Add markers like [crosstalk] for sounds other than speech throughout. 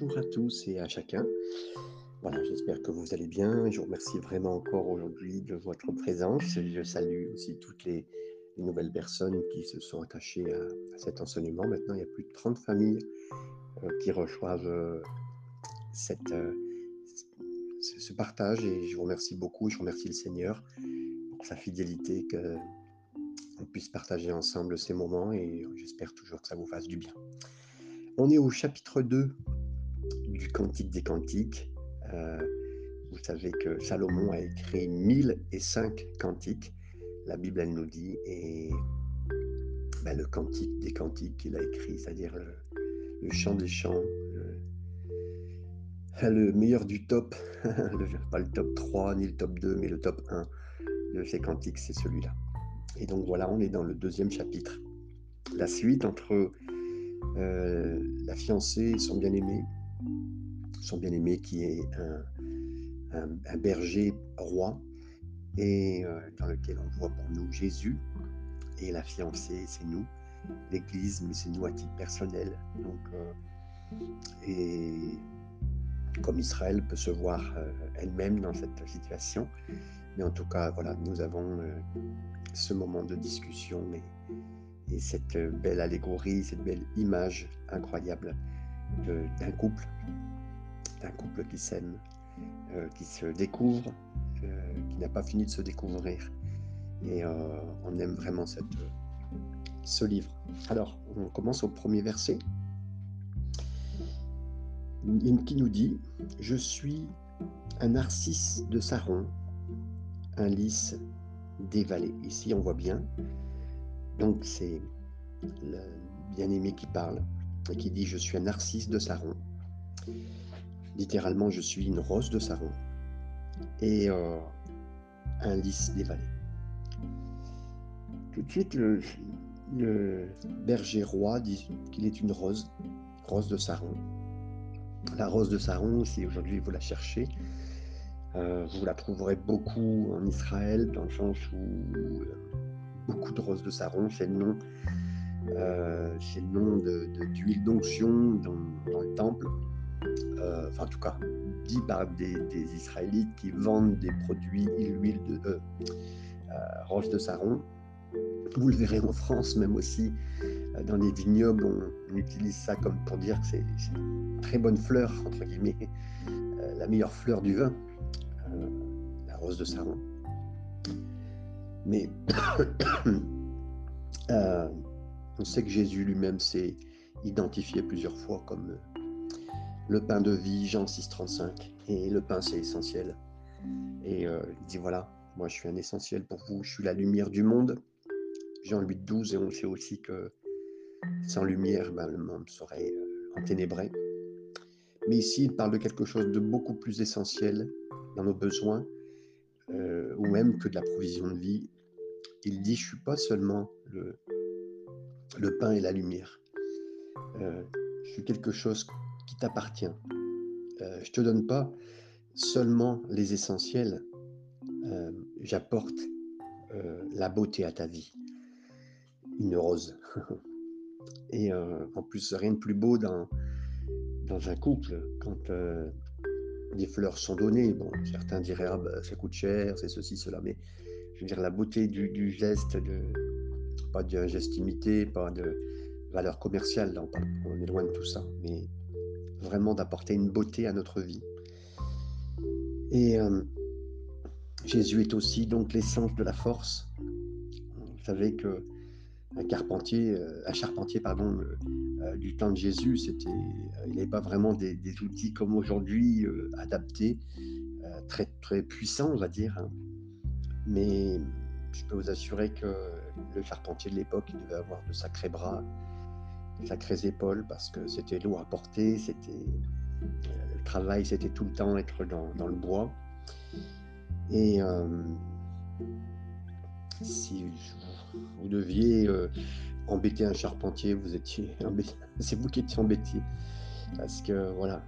bonjour à tous et à chacun. Voilà, j'espère que vous allez bien. Je vous remercie vraiment encore aujourd'hui de votre présence. Je salue aussi toutes les, nouvelles personnes qui se sont attachées à, cet enseignement. Maintenant, il y a plus de 30 familles euh, qui reçoivent euh, euh, ce, partage et je vous remercie beaucoup. Je remercie le Seigneur pour sa fidélité qu'on puisse partager ensemble ces moments et j'espère toujours que ça vous fasse du bien. On est au chapitre 2 du Cantique des Cantiques. Euh, vous savez que Salomon a écrit 1005 cantiques, la Bible elle nous dit, et ben, le Cantique des Cantiques qu'il a écrit, c'est-à-dire le, chant des chants, le, meilleur du top, [laughs] pas le top 3 ni le top 2, mais le top 1 de ces cantiques, c'est celui-là. Et donc voilà, on est dans le deuxième chapitre. La suite entre euh, la fiancée et son bien-aimé, son bien-aimé qui est un, berger roi et euh, dans lequel on voit pour nous Jésus et la fiancée, c'est nous, l'Église, mais c'est nous à titre personnel. Donc, euh, et comme Israël peut se voir elle-même dans cette situation, mais en tout cas, voilà, nous avons ce moment de discussion, et cette belle allégorie, cette belle image incroyable d'un couple, d'un couple qui s'aime, euh, qui se découvre, euh, qui n'a pas fini de se découvrir. Et euh, on aime vraiment ce livre. Alors, on commence au premier verset qui nous dit Je suis un narcisse de Saron, un lys dévalé. Ici, on voit bien donc c'est le bien-aimé qui parle qui dit Je suis un narcisse de Saron. Littéralement, je suis une rose de Saron et euh, un lys dévalé. Tout de suite, le, berger roi dit qu'il est une rose, rose de Saron. La rose de Saron, si aujourd'hui vous la cherchez, euh, vous la trouverez beaucoup en Israël, dans le sens où beaucoup de roses de Saron, c'est le nom, euh, c'est le nom d'huile d'onction dans, le temple. Euh, enfin, en tout cas, dit par des, Israélites qui vendent des produits huile de euh, rose de Saron. Vous le verrez en France, même aussi dans les vignobles, on, utilise ça comme pour dire que c'est une très bonne fleur, entre guillemets, la meilleure fleur du vin, la rose de Saron. Mais [coughs] on sait que Jésus lui-même s'est identifié plusieurs fois comme euh, le pain de vie, Jean 6,35. Et le pain, c'est essentiel. Et euh, il dit voilà, moi je suis un essentiel pour vous, je suis la lumière du monde. Jean 8,12, et on sait aussi que sans lumière, ben, le monde serait enténébré. Mais ici, il parle de quelque chose de beaucoup plus essentiel dans nos besoins, ou même que de la provision de vie, il dit, je suis pas seulement le, le pain et la lumière. Euh, je suis quelque chose qui t'appartient. Euh, je te donne pas seulement les essentiels. Euh, j'apporte la beauté à ta vie. Une rose. [laughs] et en plus, rien de plus beau dans, dans un couple quand des fleurs sont données. Bon, certains diraient, ah, bah, ça coûte cher, c'est ceci, cela, mais je veux dire, la beauté du, geste, de, pas d'un geste imité, pas de valeur commerciale, on est loin de tout ça, mais vraiment d'apporter une beauté à notre vie. Et euh, Jésus est aussi donc l'essence de la force. Vous savez que un euh, charpentier pardon, euh, du temps de Jésus, c'était, il n'avait pas vraiment des, outils comme aujourd'hui adaptés, très très puissants, on va dire. Hein. Mais je peux vous assurer que le charpentier de l'époque, il devait avoir de sacrés bras, de sacrées épaules, parce que c'était lourd à porter, c'était le travail, c'était tout le temps être dans, le bois. Et euh, si vous deviez euh, embêter un charpentier, vous étiez [laughs] c'est vous qui étiez embêté. Parce que voilà,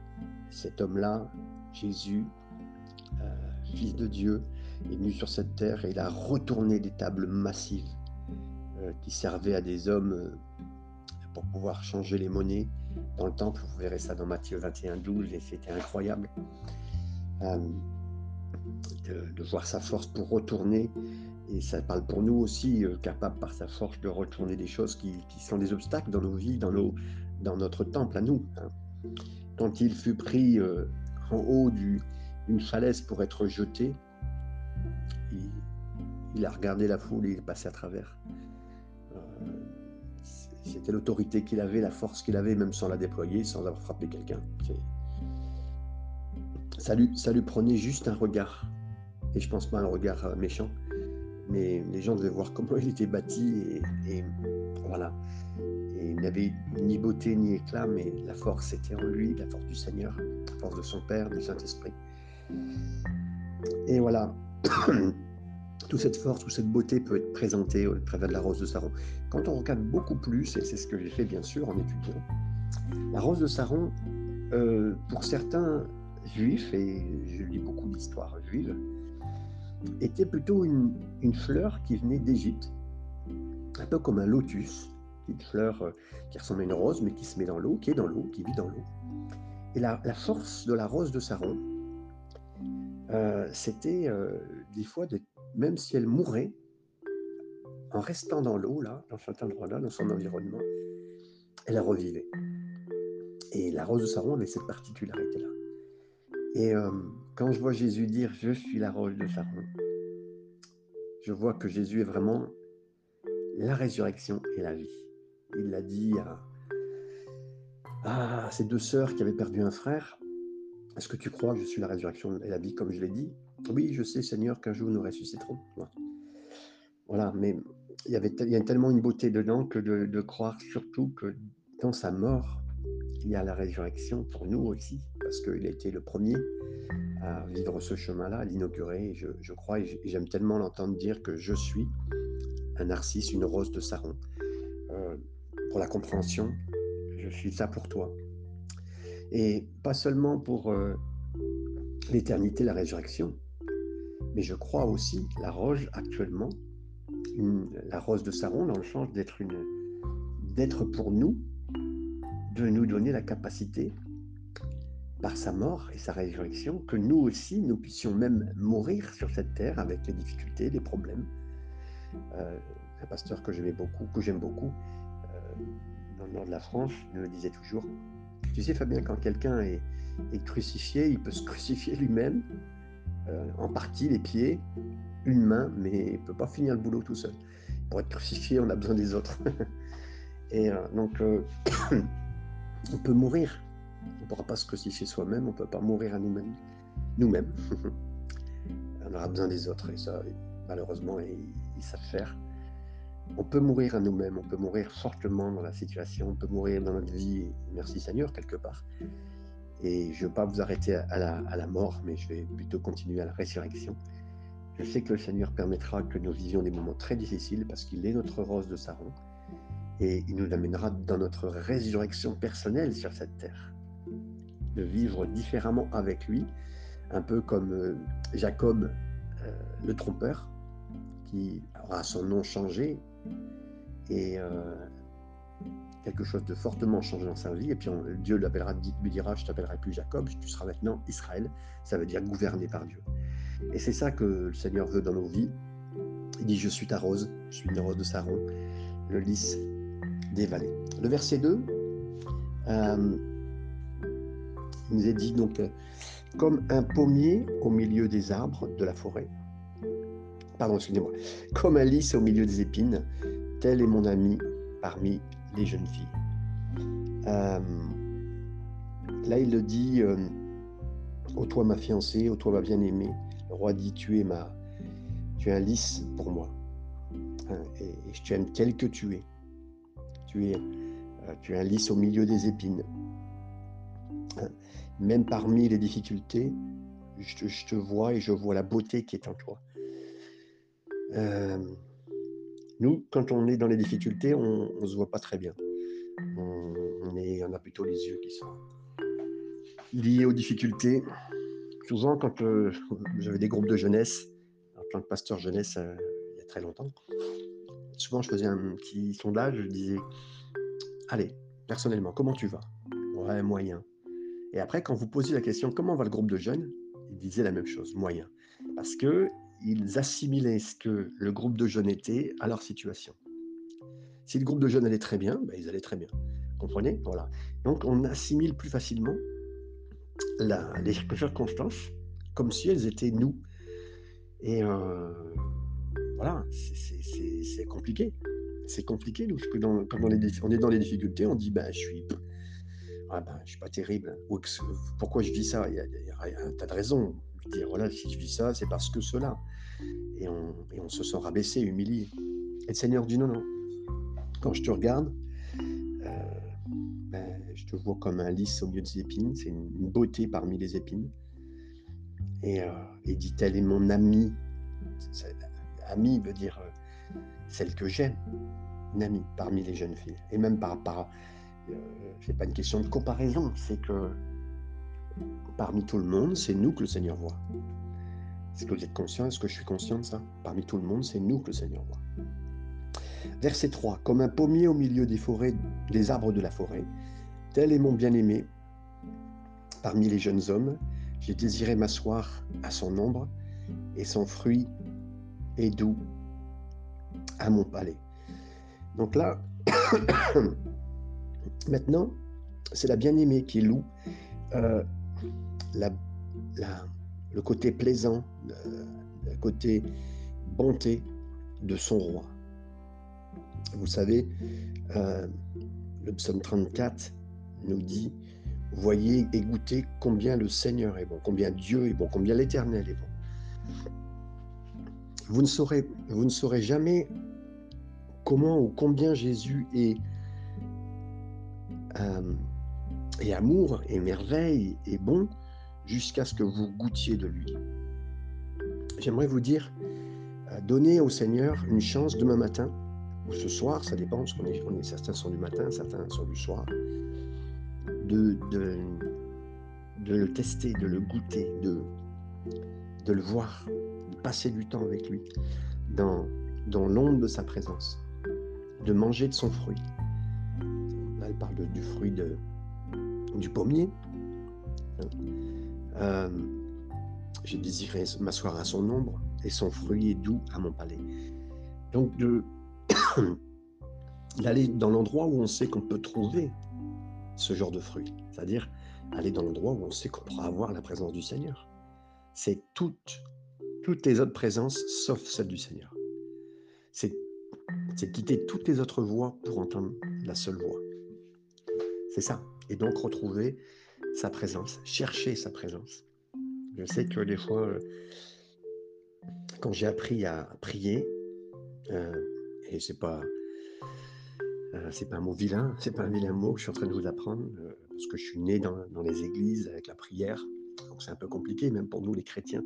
cet homme-là, Jésus, euh, fils de Dieu, est venu sur cette terre et il a retourné des tables massives euh, qui servaient à des hommes euh, pour pouvoir changer les monnaies. dans le temple. Vous verrez ça dans Matthieu 21, 12, et c'était incroyable euh, de, voir sa force pour retourner. Et ça parle pour nous aussi, capable par sa force de retourner des choses qui, sont des obstacles dans nos vies, dans, nos, dans notre temple à nous. Hein. Quand il fut pris en haut d'une falaise pour être jeté, il, a regardé la foule et il est passé à travers. C'était l'autorité qu'il avait, la force qu'il avait, même sans la déployer, sans avoir frappé quelqu'un. Ça lui, prenait juste un regard. Et je pense pas un regard euh, méchant, mais les gens devaient voir comment il était bâti et, voilà. Il n'avait ni beauté ni éclat, mais la force était en lui, la force du Seigneur, la force de son Père, du Saint-Esprit. Et voilà. Toute cette force, toute cette beauté peut être présentée au travers de la rose de Saron. Quand on regarde beaucoup plus, et c'est ce que j'ai fait bien sûr en étudiant, la rose de Saron, euh, pour certains juifs, et je lis beaucoup d'histoires juives, était plutôt une, fleur qui venait d'Égypte, un peu comme un lotus, une fleur euh, qui ressemble à une rose, mais qui se met dans l'eau, qui est dans l'eau, qui vit dans l'eau. Et la, force de la rose de Saron, euh, c'était des fois même si elle mourait, en restant dans l'eau, là, dans cet endroit-là, dans son environnement, elle revivait. Et la rose de Saron avait cette particularité-là. Et euh, quand je vois Jésus dire Je suis la rose de Saron, je vois que Jésus est vraiment la résurrection et la vie. Il l'a dit à, à, ces deux sœurs qui avaient perdu un frère Est-ce que tu crois que je suis la résurrection et la vie, comme je l'ai dit? Oui, je sais, Seigneur, qu'un jour nous ressusciterons. Voilà, mais il y, a tellement une beauté dedans que de, croire surtout que dans sa mort, il y a la résurrection pour nous aussi, parce qu'il a été le premier à vivre ce chemin-là, à l'inaugurer. Je, je, crois et j'aime tellement l'entendre dire que je suis un narcisse, une rose de Saron. Euh, pour la compréhension, je suis ça pour toi. Et pas seulement pour euh, l'éternité, la résurrection, mais je crois aussi la rose actuellement, la rose de Saron, dans le sens d'être pour nous, de nous donner la capacité, par sa mort et sa résurrection, que nous aussi, nous puissions même mourir sur cette terre avec les difficultés, les problèmes. Euh, un pasteur que j'aimais beaucoup, que j'aime beaucoup, euh, dans le nord de la France, me disait toujours, tu sais Fabien, quand quelqu'un est, crucifié, il peut se crucifier lui-même, euh, en partie les pieds, une main, mais il ne peut pas finir le boulot tout seul. Pour être crucifié, on a besoin des autres. [laughs] Et euh, donc, euh, [coughs] on peut mourir. On ne pourra pas se crucifier soi-même, on ne peut pas mourir à nous-mêmes. Nous-mêmes. [laughs] on aura besoin des autres, et ça, malheureusement, ils, ils savent faire. On peut mourir à nous-mêmes, on peut mourir fortement dans la situation, on peut mourir dans notre vie, merci Seigneur, quelque part. Et je ne veux pas vous arrêter à la, mort, mais je vais plutôt continuer à la résurrection. Je sais que le Seigneur permettra que nous vivions des moments très difficiles parce qu'il est notre rose de Saron et il nous amènera dans notre résurrection personnelle sur cette terre. De vivre différemment avec lui, un peu comme euh, Jacob euh, le trompeur, qui aura son nom changé et euh, quelque chose de fortement changé dans sa vie, et puis Dieu l'appellera, lui dira, je t'appellerai plus Jacob, tu seras maintenant Israël, ça veut dire gouverné par Dieu. Et c'est ça que le Seigneur veut dans nos vies. Il dit, je suis ta rose, je suis une rose de Saron, le lys des vallées. Le verset 2, euh, il nous est dit donc, euh, comme un pommier au milieu des arbres de la forêt, pardon, excusez-moi, comme un lys au milieu des épines, tel est mon ami parmi les jeunes filles. Euh, là, il le dit euh, Ô toi, ma fiancée, ô toi, ma bien-aimée, le roi dit Tu es, ma, tu es un lys pour moi. Hein, et, je t'aime tel que tu es. Tu es, euh, tu es un lys au milieu des épines. Hein, même parmi les difficultés, je te, vois et je vois la beauté qui est en toi. Nous, quand on est dans les difficultés, on ne se voit pas très bien. On, est, on, a plutôt les yeux qui sont liés aux difficultés. Souvent, quand euh, [laughs] j'avais des groupes de jeunesse, en tant que pasteur jeunesse euh, il y a très longtemps, souvent je faisais un petit sondage, je disais, allez, personnellement, comment tu vas? Ouais, moyen. Et après, quand vous posiez la question comment va le groupe de jeunes, ils disaient la même chose, moyen. Parce que ils assimilaient ce que le groupe de jeunes était à leur situation. Si le groupe de jeunes allait très bien, ben, ils allaient très bien. Comprenez? Voilà. Donc on assimile plus facilement les circonstances comme si elles étaient nous. Et euh, voilà, c'est compliqué. C'est compliqué, nous, parce que quand on est, dans les difficultés, on dit, ben, je suis ah ben, je suis pas terrible. Ou pourquoi je vis ça? Il y a, un tas de raisons. Dire, voilà, si je vis ça, c'est parce que cela. Et on, et on, se sent rabaissé, humilié. Et le Seigneur dit, non, non. Quand je te regarde, euh, ben, je te vois comme un lys au milieu des épines. C'est une, beauté parmi les épines. Et, euh, et dit, elle est mon amie. Amie veut dire euh, celle que j'aime. Une amie parmi les jeunes filles. Et même par, par, c'est pas une question de comparaison, c'est que parmi tout le monde, c'est nous que le Seigneur voit. Est-ce que vous êtes conscient Est-ce que je suis conscient de ça? Parmi tout le monde, c'est nous que le Seigneur voit. Verset 3. Comme un pommier au milieu des forêts, des arbres de la forêt, tel est mon bien-aimé parmi les jeunes hommes. J'ai désiré m'asseoir à son ombre, et son fruit est doux à mon palais. Donc là, [coughs] Maintenant, c'est la bien-aimée qui loue euh, le côté plaisant, le, côté bonté de son roi. Vous savez, euh, le psaume 34 nous dit, voyez et goûtez combien le Seigneur est bon, combien Dieu est bon, combien l'Éternel est bon. Vous ne saurez, jamais comment ou combien Jésus est euh, et amour et merveille et bon jusqu'à ce que vous goûtiez de lui. J'aimerais vous dire, euh, donnez au Seigneur une chance demain matin ou ce soir, ça dépend, parce qu'on est, certains sont du matin, certains sont du soir, de, le tester, de le goûter, de, le voir, de passer du temps avec lui, dans, l'ombre de sa présence, de manger de son fruit, parle du fruit du pommier. Euh, j'ai désiré m'asseoir à son ombre et son fruit est doux à mon palais. Donc [coughs] d'aller dans l'endroit où on sait qu'on peut trouver ce genre de fruit, c'est-à-dire aller dans l'endroit où on sait qu'on pourra avoir la présence du Seigneur. C'est toutes, toutes les autres présences sauf celle du Seigneur. C'est quitter toutes les autres voies pour entendre la seule voix. C'est ça. Et donc retrouver sa présence, chercher sa présence. Je sais que des fois, euh, quand j'ai appris à prier, euh, et c'est pas euh, c'est pas un mot vilain, c'est pas un vilain mot que je suis en train de vous apprendre, parce que je suis né dans, dans, les églises avec la prière, donc c'est un peu compliqué, même pour nous les chrétiens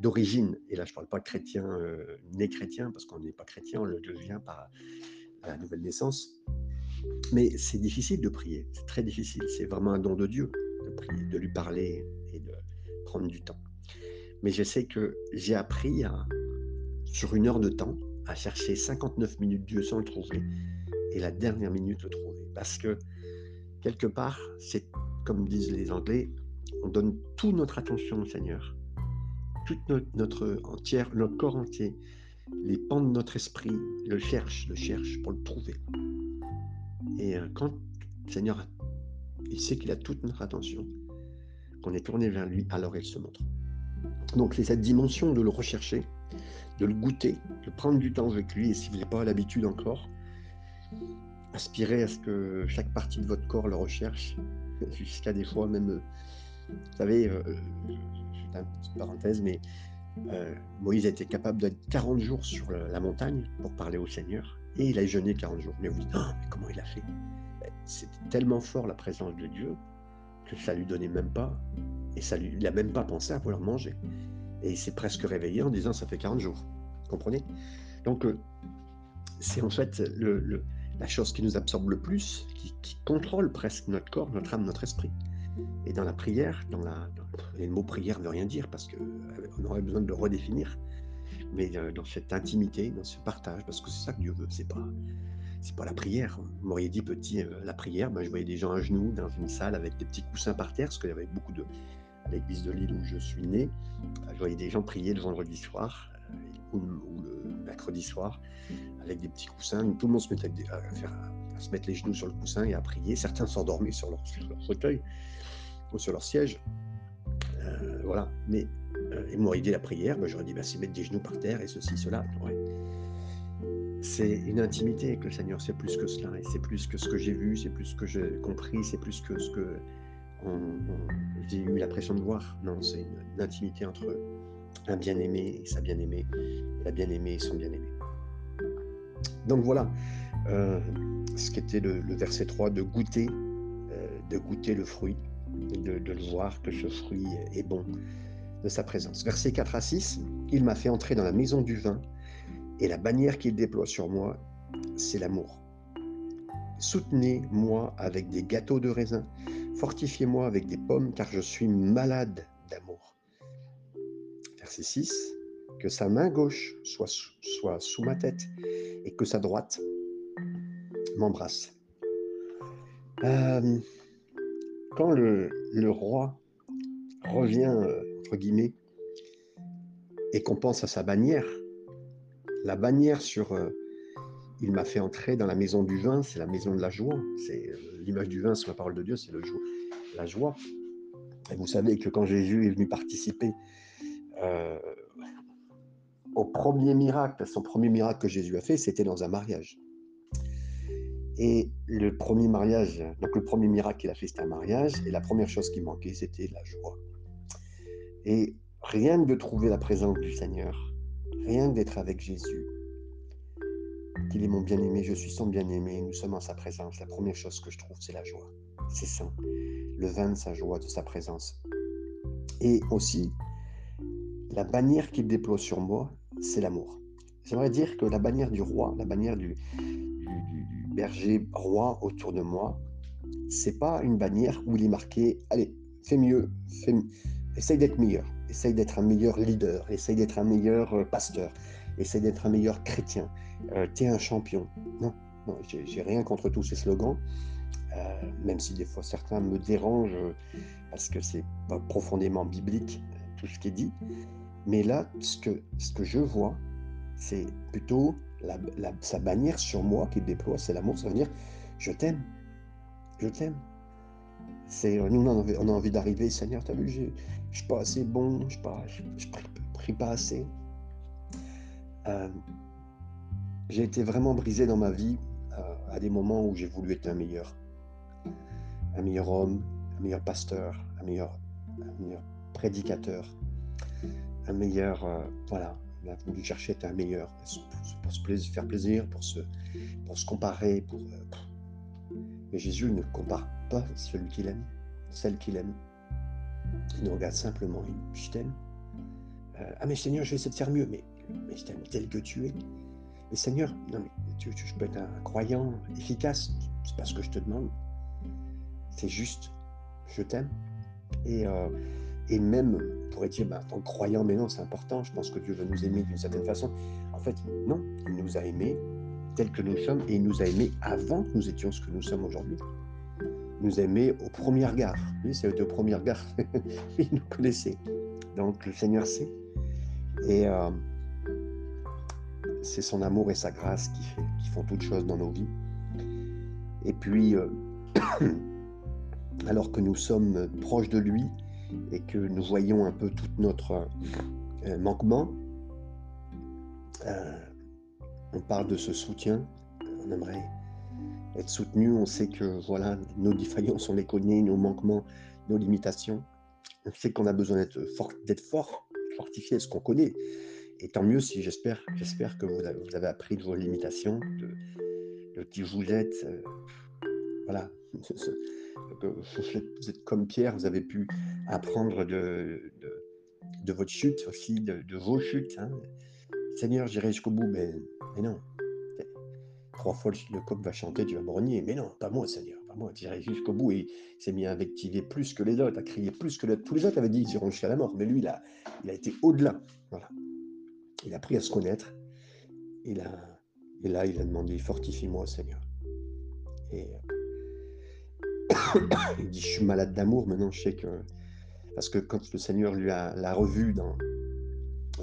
d'origine. Et là, je parle pas de chrétiens nés chrétiens, parce qu'on n'est pas chrétien, on le devient par la nouvelle naissance. Mais c'est difficile de prier, c'est très difficile. C'est vraiment un don de Dieu de prier, de lui parler et de prendre du temps. Mais je sais que j'ai appris sur une heure de temps à chercher 59 minutes Dieu sans le trouver et la dernière minute le trouver. Parce que quelque part, c'est comme disent les Anglais, on donne toute notre attention au Seigneur, toute notre, notre entière, notre corps entier, les pans de notre esprit le cherche, le cherche pour le trouver. Et euh, quand le Seigneur, il sait qu'il a toute notre attention, qu'on est tourné vers lui, alors il se montre. Donc c'est cette dimension de le rechercher, de le goûter, de prendre du temps avec lui, et si vous n'avez pas l'habitude encore, aspirez à ce que chaque partie de votre corps le recherche, [laughs] jusqu'à des fois même, euh, vous savez, euh, une petite parenthèse, mais Moïse a été capable d'être 40 jours sur la montagne pour parler au Seigneur. Et il a jeûné 40 jours. Mais vous dites, oh, mais comment il a fait? Ben, C'était tellement fort la présence de Dieu que ça lui donnait même pas, et ça lui, il n'a même pas pensé à pouvoir manger. Et il s'est presque réveillé en disant, ça fait 40 jours. Vous comprenez? Donc, euh, c'est en fait le, la chose qui nous absorbe le plus, qui, contrôle presque notre corps, notre âme, notre esprit. Et dans la prière, dans la, le mot prière ne veut rien dire parce qu'on euh, aurait besoin de le redéfinir mais euh, dans cette intimité, dans ce partage, parce que c'est ça que Dieu veut. C'est pas, c'est pas la prière. Vous m'auriez dit petit, euh, la prière, ben, je voyais des gens à genoux dans une salle avec des petits coussins par terre, parce qu'il y avait beaucoup de. À l'église de Lille où je suis né, je voyais des gens prier le vendredi soir ou, le mercredi soir avec des petits coussins. Tout le monde se mettait à, se mettre les genoux sur le coussin et à prier. Certains s'endormaient sur leur, fauteuil ou sur leur siège. Euh, voilà. Mais euh, ils m'auraient dit la prière, ben, j'aurais dit ben, c'est mettre des genoux par terre et ceci, cela. C'est une intimité avec le Seigneur, c'est plus que cela, et c'est plus que ce que j'ai vu, c'est plus que j'ai compris, c'est plus que ce que j'ai eu l'impression de voir. Non, c'est une, intimité entre un bien-aimé et sa bien-aimée, la bien-aimée et son bien-aimé. Donc voilà, euh, ce qu'était le, le, verset 3, de goûter, euh, de goûter le fruit, de, de, le voir que ce fruit est bon de sa présence. Verset 4 à 6, il m'a fait entrer dans la maison du vin et la bannière qu'il déploie sur moi, c'est l'amour. Soutenez-moi avec des gâteaux de raisin, fortifiez-moi avec des pommes, car je suis malade d'amour. Verset 6. Que sa main gauche soit, sous ma tête et que sa droite m'embrasse. Euh, quand le, le, roi revient, euh, guillemets, et qu'on pense à sa bannière, la bannière sur euh, Il m'a fait entrer dans la maison du vin, c'est la maison de la joie. C'est euh, l'image du vin sur la parole de Dieu, c'est le la joie. Et vous savez que quand Jésus est venu participer euh, au premier miracle, son premier miracle que Jésus a fait, c'était dans un mariage. Et le premier mariage, donc le premier miracle qu'il a fait, c'était un mariage, et la première chose qui manquait, c'était la joie. Et rien que de trouver la présence du Seigneur, Rien d'être avec Jésus. Qu'il est mon bien-aimé, je suis son bien-aimé, nous sommes en sa présence. La première chose que je trouve, c'est la joie. C'est ça. Le vin de sa joie, de sa présence. Et aussi, la bannière qu'il déploie sur moi, c'est l'amour. J'aimerais dire que la bannière du roi, la bannière du, berger roi autour de moi, c'est pas une bannière où il est marqué allez, fais mieux, fais, essaye d'être meilleur essaye d'être un meilleur leader, essaye d'être un meilleur euh, pasteur, essaye d'être un meilleur chrétien, euh, tu es un champion. Non, non j'ai rien contre tous ces slogans, euh, même si des fois certains me dérangent parce que c'est pas profondément biblique tout ce qui est dit. Mais là, ce que, ce que je vois, c'est plutôt sa bannière sur moi qui déploie, c'est l'amour, ça veut dire je t'aime, je t'aime. C'est nous on a envie, envie d'arriver, Seigneur, tu as vu, je suis pas assez bon, je ne prie, pas assez. Euh, j'ai été vraiment brisé dans ma vie euh, à des moments où j'ai voulu être un meilleur. Un meilleur homme, un meilleur pasteur, un meilleur, prédicateur, un meilleur. Euh, voilà, on a voulu chercher à être un meilleur, pour, se faire plaisir, pour se, pour se comparer. Pour, mais Jésus ne compare pas celui qu'il aime, celle qu'il aime. Il nous regarde simplement. Je t'aime. Euh, ah, mais Seigneur, je vais essayer de faire mieux. Mais, je t'aime tel que tu es. Mais Seigneur, non, mais je peux être un croyant efficace. C'est pas ce que je te demande. C'est juste, je t'aime. Et, euh, et même, on pourrait dire, bah, en croyant, mais non, c'est important. Je pense que Dieu veut nous aimer d'une certaine façon. En fait, non, il nous a aimés tels que nous sommes et il nous a aimés avant que nous étions ce que nous sommes aujourd'hui nous aimait au premier regard. Lui, c'était au premier regard. [laughs] il nous connaissait. Donc le Seigneur sait. Et euh, c'est son amour et sa grâce qui, font toutes choses dans nos vies. Et puis, euh, [clears throat] alors que nous sommes proches de lui et que nous voyons un peu tout notre euh, manquement, on parle de ce soutien. On aimerait être soutenu. On sait que voilà, nos défaillances, on les connaît, nos manquements, nos limitations. On sait qu'on a besoin d'être fort, d'être fort, fortifié, ce qu'on connaît. Et tant mieux si j'espère, j'espère que vous avez, appris de vos limitations, de, qui vous êtes. Euh, voilà. [laughs] Vous êtes comme Pierre, vous avez pu apprendre de, de, votre chute aussi, de, vos chutes. Hein. Seigneur, j'irai jusqu'au bout, mais non, trois fois le coq va chanter, tu vas brogner. Mais non, pas moi, Seigneur, pas moi. Tu irais jusqu'au bout. Et il s'est mis à invectiver plus que les autres, à crier plus que les autres. Tous les autres avaient dit qu'ils iront jusqu'à la mort. Mais lui, il a, il a été au-delà. Voilà. Il a appris à se connaître. Et là, il a demandé, fortifie-moi, Seigneur. Et [coughs] il dit, je suis malade d'amour, maintenant je sais que... Parce que quand le Seigneur lui a l'a revu dans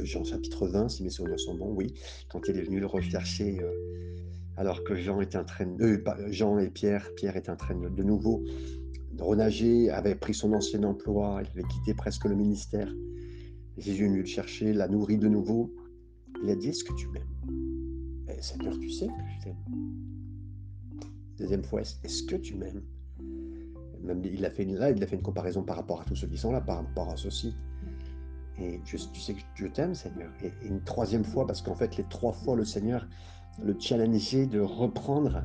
Jean chapitre 20, si mes souvenirs sont bons, oui, quand il est venu le rechercher, euh, alors que Jean est en train, euh, Jean et Pierre, Pierre est en train de, de nouveau de renager, avait pris son ancien emploi, il avait quitté presque le ministère. Jésus est venu le chercher, l'a nourri de nouveau. Il a dit, est-ce que tu m'aimes? Eh, Seigneur, tu sais que je t'aime. Deuxième fois, est-ce que tu m'aimes? Même, il a fait là, il a fait une comparaison par rapport à tous ceux qui sont là, par rapport à ceux-ci. Et tu sais que je t'aime, Seigneur. Et, une troisième fois, parce qu'en fait, les trois fois, le Seigneur le challengeait de reprendre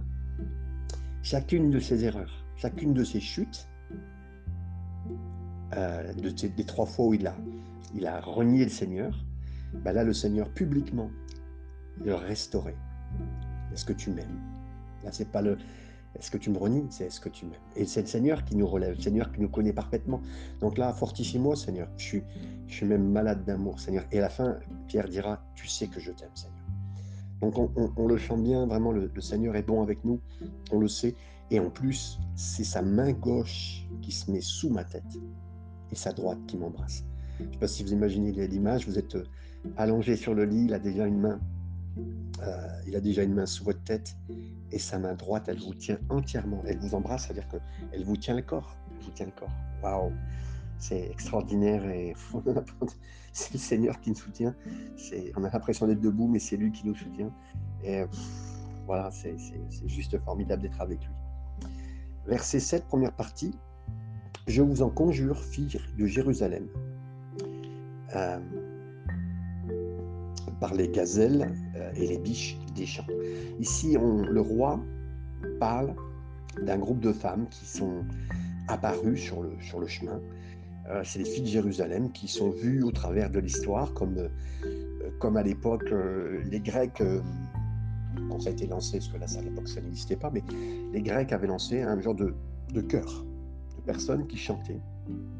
chacune de ses erreurs, chacune de ses chutes, euh, de des trois fois où il a, il a renié le Seigneur, ben là, le Seigneur publiquement le restaurait. Est-ce que tu m'aimes? Là, c'est pas le, est-ce que tu me renies? C'est est-ce que tu m'aimes? Et c'est le Seigneur qui nous relève, le Seigneur qui nous connaît parfaitement. Donc là, fortifie-moi, Seigneur. Je suis, je suis même malade d'amour, Seigneur. Et à la fin, Pierre dira, tu sais que je t'aime, Seigneur. Donc on, le chante bien, vraiment, le, Seigneur est bon avec nous, on le sait. Et en plus, c'est sa main gauche qui se met sous ma tête et sa droite qui m'embrasse. Je ne sais pas si vous imaginez l'image, vous êtes euh, allongé sur le lit, il a déjà une main, euh, il a déjà une main sous votre tête et sa main droite, elle vous tient entièrement. Elle vous embrasse, c'est-à-dire qu'elle vous tient le corps. Elle vous tient le corps. Waouh C'est extraordinaire et [laughs] c'est le Seigneur qui nous soutient. On a l'impression d'être debout, mais c'est lui qui nous soutient. Et voilà, c'est juste formidable d'être avec lui. Verset 7, première partie. Je vous en conjure, filles de Jérusalem. Euh, par les gazelles euh, et les biches des champs. Ici, le roi parle d'un groupe de femmes qui sont apparues sur le chemin. Euh, c'est les filles de Jérusalem qui sont vues au travers de l'histoire, comme, euh, comme à l'époque, les Grecs, quand ça a été lancé, parce que là, à l'époque, ça n'existait pas, mais les Grecs avaient lancé un genre de, de chœur de personnes qui chantaient,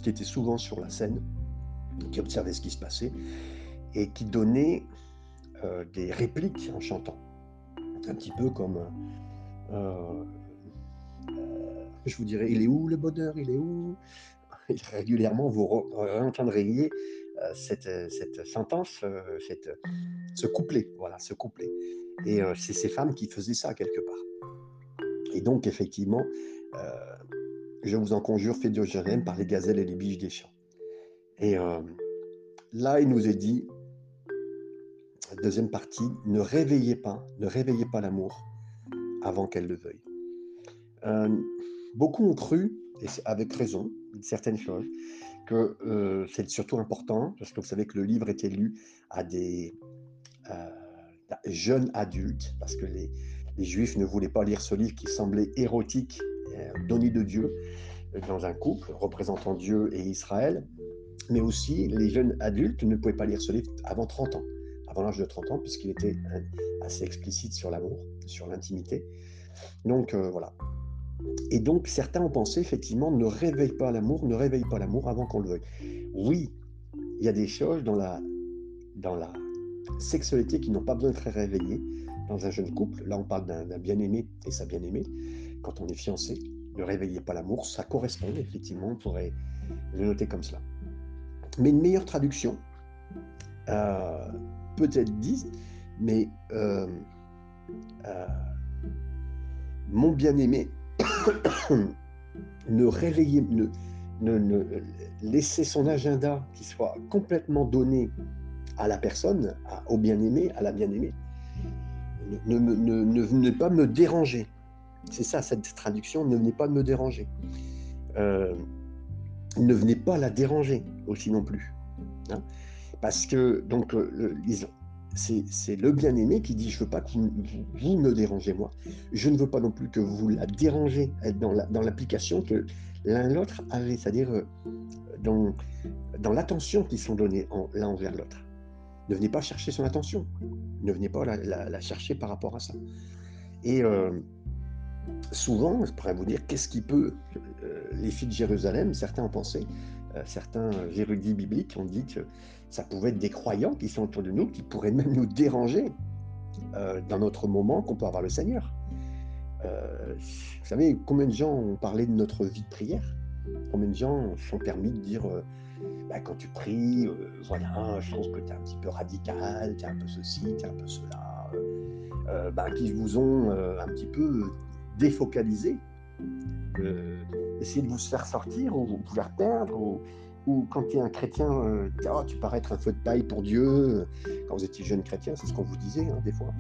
qui étaient souvent sur la scène, qui observaient ce qui se passait et qui donnaient euh, des répliques en chantant. Un petit peu comme, euh, euh, je vous dirais, il est où le bonheur, il est où? [laughs] Régulièrement, vous entendriez cette, cette, sentence, cette, ce couplet, voilà, ce couplet. Et c'est ces femmes qui faisaient ça quelque part. Et donc, effectivement, je vous en conjure, fait Jérusalem par les gazelles et les biches des champs. Et là, il nous est dit, deuxième partie, ne réveillez pas, ne réveillez pas l'amour avant qu'elle le veuille. Euh, beaucoup ont cru, et avec raison, certaines choses, que euh, c'est surtout important, parce que vous savez que le livre était lu à des euh, jeunes adultes, parce que les, Juifs ne voulaient pas lire ce livre qui semblait érotique, donné de Dieu, dans un couple représentant Dieu et Israël, mais aussi les jeunes adultes ne pouvaient pas lire ce livre avant 30 ans avant l'âge de 30 ans, puisqu'il était assez explicite sur l'amour, sur l'intimité. Donc euh, voilà. Et donc certains ont pensé effectivement ne réveille pas l'amour, ne réveille pas l'amour avant qu'on le veuille. Oui, il y a des choses dans la, sexualité qui n'ont pas besoin d'être réveillées dans un jeune couple. Là, on parle d'un bien-aimé et sa bien-aimée. Quand on est fiancé, ne réveillez pas l'amour, ça correspond effectivement, on pourrait le noter comme cela. Mais une meilleure traduction, euh, peut-être dit, mais euh, euh, mon bien-aimé, [coughs] ne réveillez, ne, ne, laissez son agenda qui soit complètement donné à la personne, au bien-aimé, à la bien-aimée. Ne, ne, venez pas me déranger. C'est ça, cette traduction, ne venez pas me déranger. Euh, ne venez pas la déranger aussi non plus. Hein. Parce que, donc, euh, c'est le bien-aimé qui dit Je veux pas que vous, me dérangez, moi. Je ne veux pas non plus que vous la dérangez dans l'application que l'un l'autre avait, c'est-à-dire euh, dans, dans l'attention qu'ils sont donnés l'un envers l'autre. Ne venez pas chercher son attention. Ne venez pas la, chercher par rapport à ça. Et euh, souvent, je pourrais vous dire, qu'est-ce qui peut. les filles de Jérusalem, certains ont pensé, certains érudits bibliques ont dit que ça pouvait être des croyants qui sont autour de nous, qui pourraient même nous déranger euh, dans notre moment qu'on peut avoir le Seigneur. Euh, vous savez, combien de gens ont parlé de notre vie de prière? Combien de gens sont permis de dire euh, bah, quand tu pries, voilà, je trouve que tu es un petit peu radical, tu es un peu ceci, tu es un peu cela, bah, qui vous ont un petit peu défocalisé, essayer de vous faire sortir ou vous faire perdre. Ou, ou quand tu es un chrétien, euh, oh, tu parais être un feu de paille pour Dieu. Quand vous étiez jeune chrétien, c'est ce qu'on vous disait hein, des fois.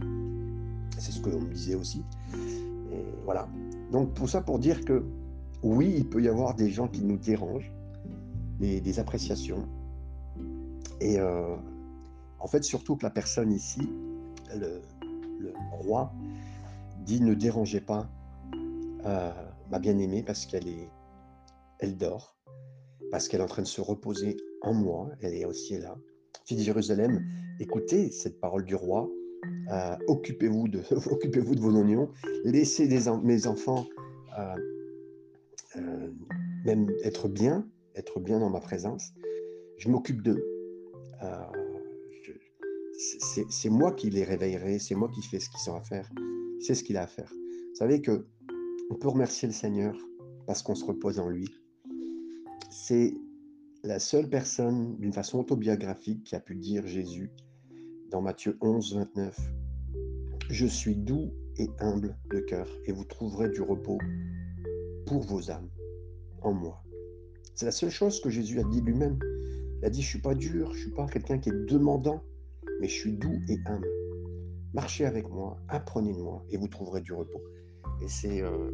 C'est ce qu'on me disait aussi. Voilà. Donc pour ça, pour dire que oui, il peut y avoir des gens qui nous dérangent, des, des appréciations. Et euh, en fait, surtout que la personne ici, le, roi, dit ne dérangez pas euh, ma bien-aimée parce qu'elle est, elle dort parce qu'elle est en train de se reposer en moi, elle est aussi là. Fille de Jérusalem, écoutez cette parole du roi, euh, occupez-vous de, [laughs] occupez de vos oignons, laissez mes enfants euh, euh, même être bien, être bien dans ma présence. Je m'occupe d'eux. c'est moi qui les réveillerai, c'est moi qui fais ce qu'ils ont à faire. C'est ce qu'il a à faire. Vous savez que on peut remercier le Seigneur parce qu'on se repose en lui c'est la seule personne, d'une façon autobiographique, qui a pu dire Jésus dans Matthieu 11, 29. Je suis doux et humble de cœur, et vous trouverez du repos pour vos âmes en moi. C'est la seule chose que Jésus a dit lui-même. Il a dit, je suis pas dur, je suis pas quelqu'un qui est demandant, mais je suis doux et humble. Marchez avec moi, apprenez de moi, et vous trouverez du repos. Et c'est euh,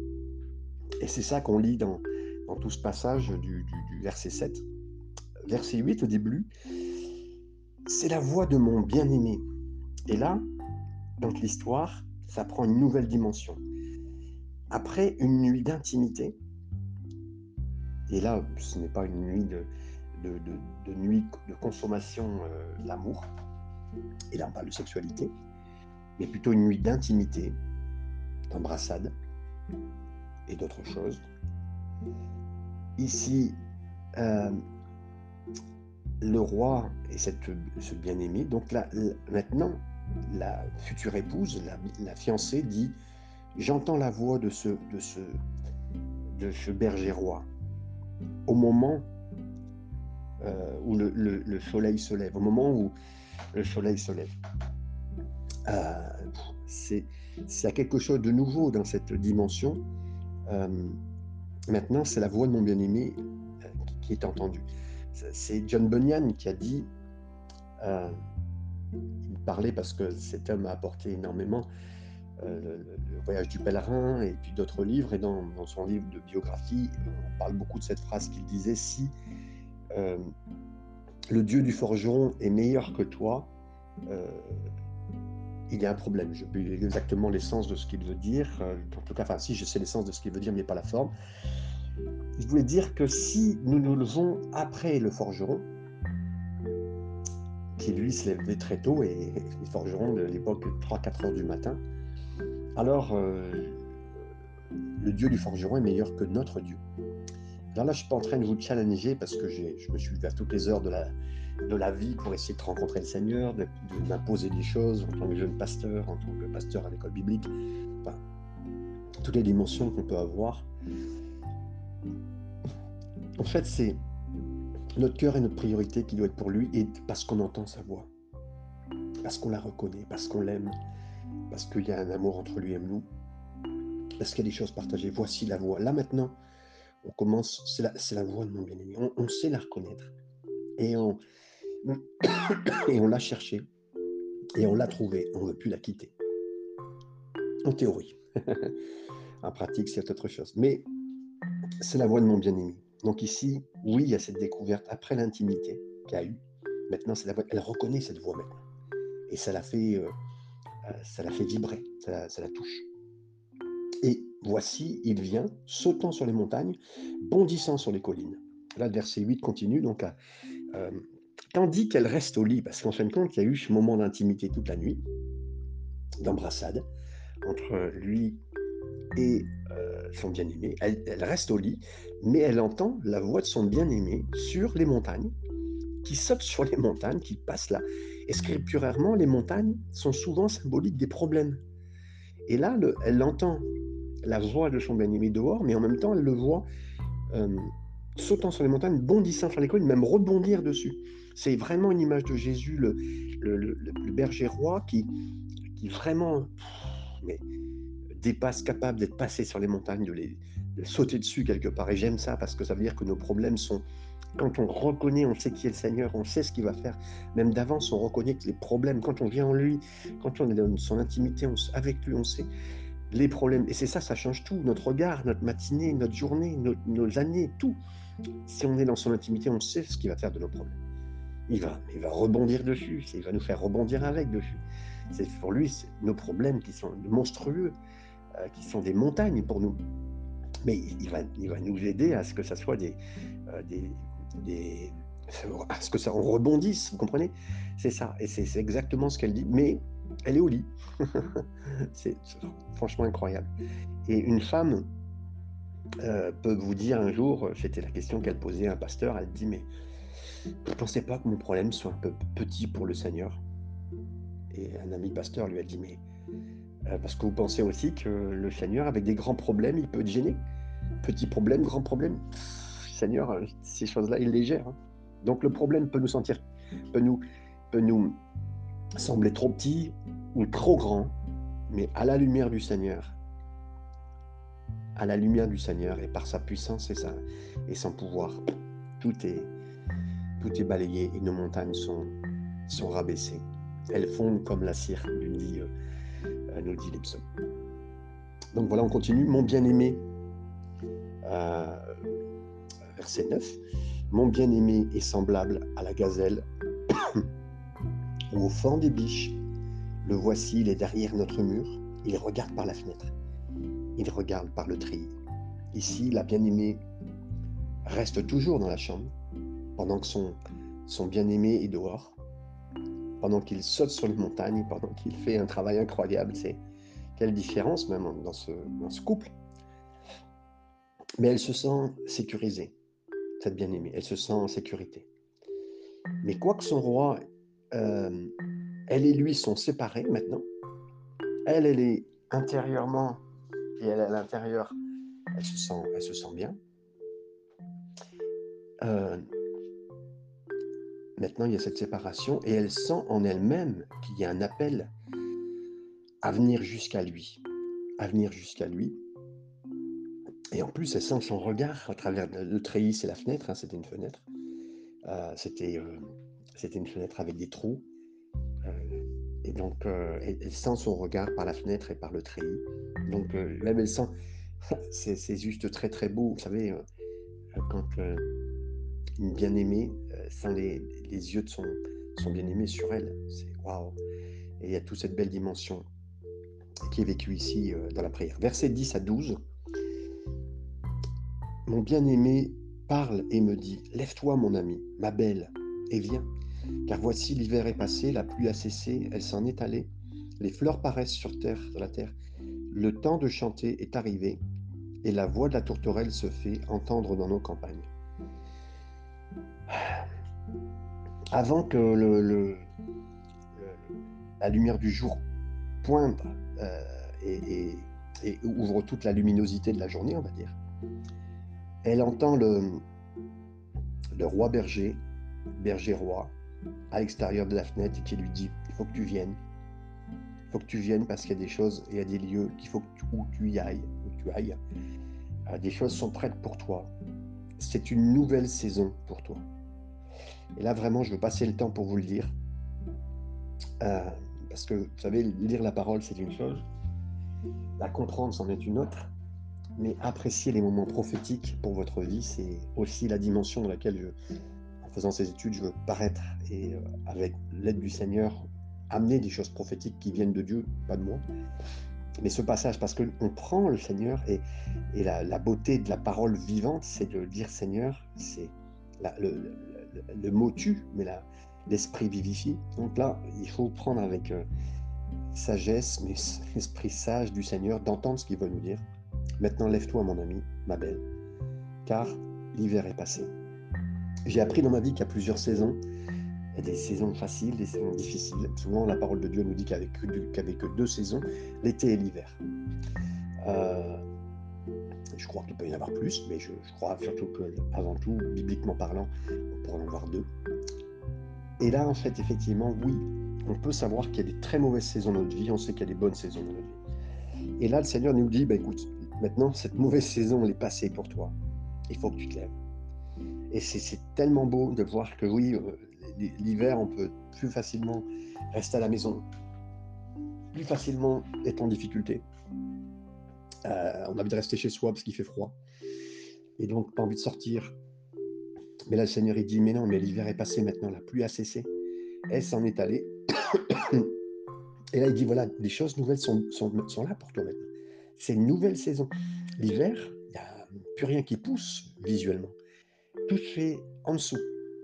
et c'est ça qu'on lit dans, dans tout ce passage du, verset 7. Verset 8 au début, c'est la voix de mon bien-aimé. Et là, dans l'histoire, ça prend une nouvelle dimension. Après une nuit d'intimité, et là, ce n'est pas une nuit de, nuit de consommation euh, de l'amour, et là on parle de sexualité, mais plutôt une nuit d'intimité, d'embrassade et d'autres choses ici euh, le roi et cette, ce bien-aimé. Donc là, maintenant, la future épouse, la, fiancée, dit J'entends la voix de ce, de, berger roi au moment euh, où le, soleil se lève, au moment où le soleil se lève. Euh, c'est a quelque chose de nouveau dans cette dimension. Euh, Maintenant, c'est la voix de mon bien-aimé euh, qui est entendue. C'est John Bunyan qui a dit, euh, il parlait parce que cet homme a apporté énormément euh, le, voyage du pèlerin et puis d'autres livres, et dans, son livre de biographie, on parle beaucoup de cette phrase qu'il disait, si le Dieu du forgeron est meilleur que toi, il y a un problème. Je sais exactement l'essence de ce qu'il veut dire. En tout cas, enfin, si je sais l'essence de ce qu'il veut dire, mais pas la forme. Je voulais dire que si nous nous levons après le forgeron, qui lui se levait très tôt, et les forgerons de l'époque 3-4 heures du matin, alors euh, le Dieu du forgeron est meilleur que notre Dieu. Alors là, je ne suis pas en train de vous challenger parce que je me suis levé à toutes les heures de la, de la vie pour essayer de rencontrer le Seigneur, de, m'imposer des choses en tant que jeune pasteur, en tant que pasteur à l'école biblique, toutes les dimensions qu'on peut avoir. En fait, c'est notre cœur et notre priorité qui doit être pour lui, et parce qu'on entend sa voix, parce qu'on la reconnaît, parce qu'on l'aime, parce qu'il y a un amour entre lui et nous, parce qu'il y a des choses partagées. Voici la voix. Là maintenant, on commence, c'est la, la, voix de mon bien-aimé. On, on, sait la reconnaître. Et on, [coughs] et on l'a cherché. Et on l'a trouvé. On ne veut plus la quitter. En théorie. [laughs] en pratique, c'est autre chose. Mais c'est la voix de mon bien-aimé. Donc ici, oui, il y a cette découverte après l'intimité qu'il a eue. Maintenant, c'est la voix. Elle reconnaît cette voix maintenant. Et ça la fait, euh, euh, ça la fait vibrer, ça la, touche. Et voici, il vient, sautant sur les montagnes, bondissant sur les collines. Là, le verset 8 continue donc à, euh, tandis qu'elle reste au lit, parce qu'en fin de compte, il y a eu ce moment d'intimité toute la nuit, d'embrassade, entre lui et euh, son bien-aimé. Elle, reste au lit, mais elle entend la voix de son bien-aimé sur les montagnes, qui saute sur les montagnes, qui passe là. Et scripturairement, les montagnes sont souvent symboliques des problèmes. Et là, elle entend la voix de son bien-aimé dehors, mais en même temps, elle le voit euh, sautant sur les montagnes, bondissant sur les collines, même rebondir dessus. C'est vraiment une image de Jésus, le, berger roi, qui, vraiment dépasse, capable d'être passé sur les montagnes, de sauter dessus quelque part. Et j'aime ça parce que ça veut dire que nos problèmes sont quand on reconnaît, on sait qui est le Seigneur, on sait ce qu'il va faire, même d'avance, on reconnaît que les problèmes, quand on vient en lui, quand on est dans son intimité, avec lui, on sait les problèmes. Et c'est ça, ça change tout, notre regard, notre matinée, notre journée, nos, années, tout. Si on est dans son intimité, on sait ce qu'il va faire de nos problèmes. Il va, il va rebondir dessus, il va nous faire rebondir avec dessus. C'est pour lui nos problèmes qui sont monstrueux, euh, qui sont des montagnes pour nous. Mais il va, il va nous aider à ce que ça soit des, euh, des, des à ce que ça on rebondisse, vous comprenez? C'est ça, et c'est exactement ce qu'elle dit. Mais elle est au lit. [laughs] c'est franchement incroyable. Et une femme euh, peut vous dire un jour, c'était la question qu'elle posait à un pasteur, elle dit mais ne pensez pas que mon problème soit un peu petit pour le Seigneur Et un ami pasteur lui a dit mais euh, parce que vous pensez aussi que le Seigneur, avec des grands problèmes, il peut te gêner. Petit problème, grand problème. Seigneur, euh, ces choses-là, il les gère. Hein. Donc le problème peut nous sentir, peut nous, nous sembler trop petit ou trop grand, mais à la lumière du Seigneur, à la lumière du Seigneur et par sa puissance et, sa, et son pouvoir, tout est, tout est balayé et nos montagnes sont, sont rabaissées. Elles fondent comme la cire, nous dit, euh, nous dit les. Donc voilà, on continue. Mon bien-aimé, euh, verset 9, Mon bien-aimé est semblable à la gazelle [coughs] ou au fond des biches. Le voici, il est derrière notre mur. Il regarde par la fenêtre. Il regarde par le treillis. Ici, la bien-aimée reste toujours dans la chambre pendant que son, bien-aimé est dehors, pendant qu'il saute sur les montagnes, pendant qu'il fait un travail incroyable. C'est quelle différence même dans ce, couple. Mais elle se sent sécurisée, cette bien-aimée. Elle se sent en sécurité. Mais quoi que son roi, euh, elle et lui sont séparés maintenant. Elle, elle est intérieurement et elle à l'intérieur, elle se sent, elle se sent bien. Euh, maintenant, il y a cette séparation et elle sent en elle-même qu'il y a un appel à venir jusqu'à lui, à venir jusqu'à lui. Et en plus, elle sent son regard à travers le treillis, c'est la fenêtre, hein, c'était une fenêtre. Euh, c'était, euh, c'était une fenêtre avec des trous. Euh, et donc, elle, sent son regard par la fenêtre et par le treillis. Donc, même elle sent, [laughs] c'est, juste très très beau. Vous savez, quand une bien-aimée sent les, les, yeux de son, bien-aimé sur elle, c'est waouh. Et il y a toute cette belle dimension qui est vécue ici dans la prière. Verset 10 à 12. Mon bien-aimé parle et me dit, Lève-toi mon ami, ma belle, et viens, car voici l'hiver est passé, la pluie a cessé, elle s'en est allée, les fleurs paraissent sur terre, sur la terre, le temps de chanter est arrivé, et la voix de la tourterelle se fait entendre dans nos campagnes. Avant que la lumière du jour pointe euh, et ouvre toute la luminosité de la journée, on va dire, elle entend le, le roi berger, berger roi, à l'extérieur de la fenêtre et qui lui dit Il faut que tu viennes. Il faut que tu viennes parce qu'il y a des choses, il y a des lieux qu'il faut que tu, où tu y ailles. Où tu ailles. Euh, des choses sont prêtes pour toi. C'est une nouvelle saison pour toi. Et là, vraiment, je veux passer le temps pour vous le dire. Euh, parce que, vous savez, lire la parole, c'est une chose. La comprendre, c'en est une autre mais apprécier les moments prophétiques pour votre vie, c'est aussi la dimension dans laquelle, je, en faisant ces études, je veux paraître et euh, avec l'aide du Seigneur, amener des choses prophétiques qui viennent de Dieu, pas de moi. Mais ce passage, parce qu'on prend le Seigneur et, et la, beauté de la parole vivante, c'est de dire Seigneur, c'est le, mot tue, mais l'esprit vivifie. Donc là, il faut prendre avec euh, sagesse, mais l'esprit sage du Seigneur, d'entendre ce qu'il veut nous dire Maintenant lève-toi, mon ami, ma belle, car l'hiver est passé. J'ai appris dans ma vie qu'il y a plusieurs saisons. Il y a des saisons faciles, des saisons difficiles. Souvent, la parole de Dieu nous dit qu'il n'y avait, que deux saisons, l'été et l'hiver. Euh, je crois qu'il peut y en avoir plus, mais je, crois surtout qu'avant tout, bibliquement parlant, on pourrait en avoir deux. Et là, en fait, effectivement, oui, on peut savoir qu'il y a des très mauvaises saisons dans notre vie, on sait qu'il y a des bonnes saisons dans notre vie. Et là, le Seigneur nous dit, bah, écoute, maintenant, cette mauvaise saison, elle est passée pour toi. Il faut que tu te lèves. Et c'est tellement beau de voir que oui, euh, l'hiver, on peut plus facilement rester à la maison, plus facilement être en difficulté. Euh, on a envie de rester chez soi parce qu'il fait froid. Et donc, pas envie de sortir. Mais là, le Seigneur, il dit, mais non, mais l'hiver est passé maintenant, la pluie a cessé. Elle s'en est allée. [coughs] Et là, il dit, voilà, des choses nouvelles sont, sont, sont là pour toi maintenant. C'est une nouvelle saison. L'hiver, il n'y a plus rien qui pousse visuellement. Tout se fait en dessous.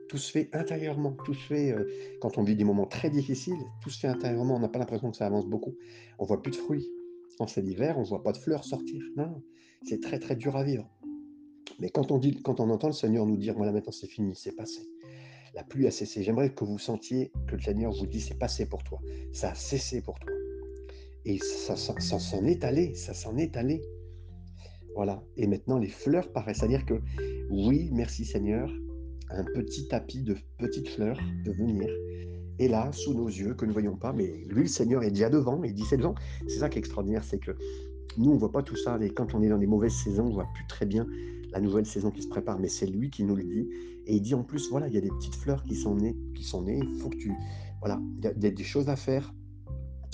Tout se fait intérieurement. Tout se fait, euh, quand on vit des moments très difficiles, tout se fait intérieurement. On n'a pas l'impression que ça avance beaucoup. On voit plus de fruits. Quand c'est l'hiver, on ne voit pas de fleurs sortir. Non, c'est très très dur à vivre. Mais quand on, dit, quand on entend le Seigneur nous dire, voilà, maintenant c'est fini, c'est passé. La pluie a cessé. J'aimerais que vous sentiez que le Seigneur vous dit, c'est passé pour toi. Ça a cessé pour toi. Et ça, s'en est allé, ça s'en est allé. Voilà. Et maintenant, les fleurs paraissent. C'est-à-dire que, oui, merci Seigneur, un petit tapis de petites fleurs de venir. Et là, sous nos yeux, que nous ne voyons pas, mais lui, le Seigneur, est déjà devant, il dit c'est devant. C'est ça qui est extraordinaire, c'est que nous, on ne voit pas tout ça. Et quand on est dans des mauvaises saisons, on ne voit plus très bien la nouvelle saison qui se prépare, mais c'est lui qui nous le dit. Et il dit en plus, voilà, il y a des petites fleurs qui sont nées, qui sont nées. Il faut que tu, voilà, il y, a, des choses à faire.